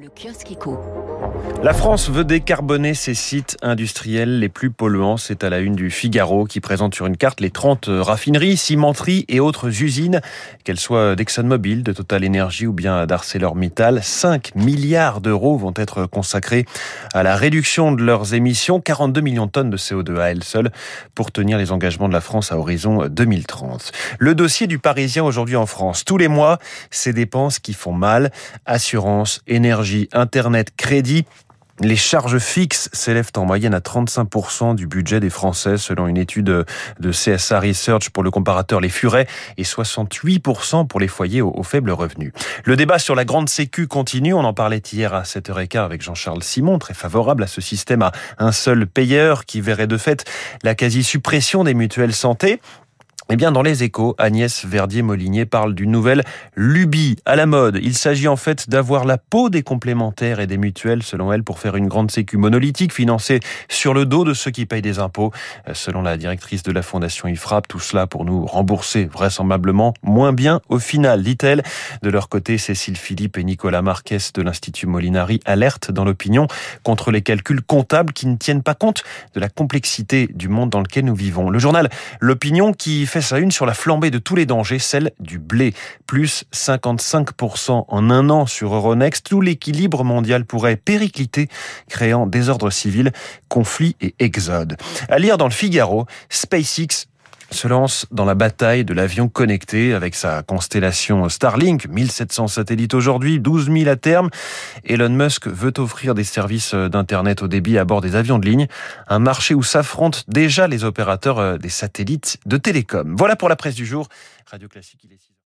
Le kiosque éco. La France veut décarboner ses sites industriels les plus polluants. C'est à la une du Figaro qui présente sur une carte les 30 raffineries, cimenteries et autres usines, qu'elles soient d'ExxonMobil, de Total Energy ou bien d'ArcelorMittal. 5 milliards d'euros vont être consacrés à la réduction de leurs émissions, 42 millions de tonnes de CO2 à elles seules, pour tenir les engagements de la France à horizon 2030. Le dossier du Parisien aujourd'hui en France. Tous les mois, ces dépenses qui font mal. Assurance, énergie, Internet, crédit. Les charges fixes s'élèvent en moyenne à 35% du budget des Français, selon une étude de CSA Research pour le comparateur Les Furets, et 68% pour les foyers aux, faibles revenus. Le débat sur la grande sécu continue. On en parlait hier à 7h15 avec Jean-Charles Simon, très favorable à ce système à un seul payeur qui verrait de fait la quasi-suppression des mutuelles santé. Eh bien, dans les échos, Agnès Verdier-Molinier parle d'une nouvelle lubie à la mode. Il s'agit en fait d'avoir la peau des complémentaires et des mutuelles, selon elle, pour faire une grande sécu monolithique financée sur le dos de ceux qui payent des impôts. Euh, selon la directrice de la fondation IFRAP, tout cela pour nous rembourser vraisemblablement moins bien au final, dit-elle. De leur côté, Cécile Philippe et Nicolas Marques de l'Institut Molinari alertent dans l'opinion contre les calculs comptables qui ne tiennent pas compte de la complexité du monde dans lequel nous vivons. Le journal L'Opinion qui fait sa une sur la flambée de tous les dangers, celle du blé. Plus 55% en un an sur Euronext. Tout l'équilibre mondial pourrait péricliter, créant désordre civil, conflits et exode. À lire dans le Figaro, SpaceX se lance dans la bataille de l'avion connecté avec sa constellation Starlink, 1700 satellites aujourd'hui, 12 000 à terme. Elon Musk veut offrir des services d'Internet au débit à bord des avions de ligne, un marché où s'affrontent déjà les opérateurs des satellites de télécom. Voilà pour la presse du jour. Radio Classique,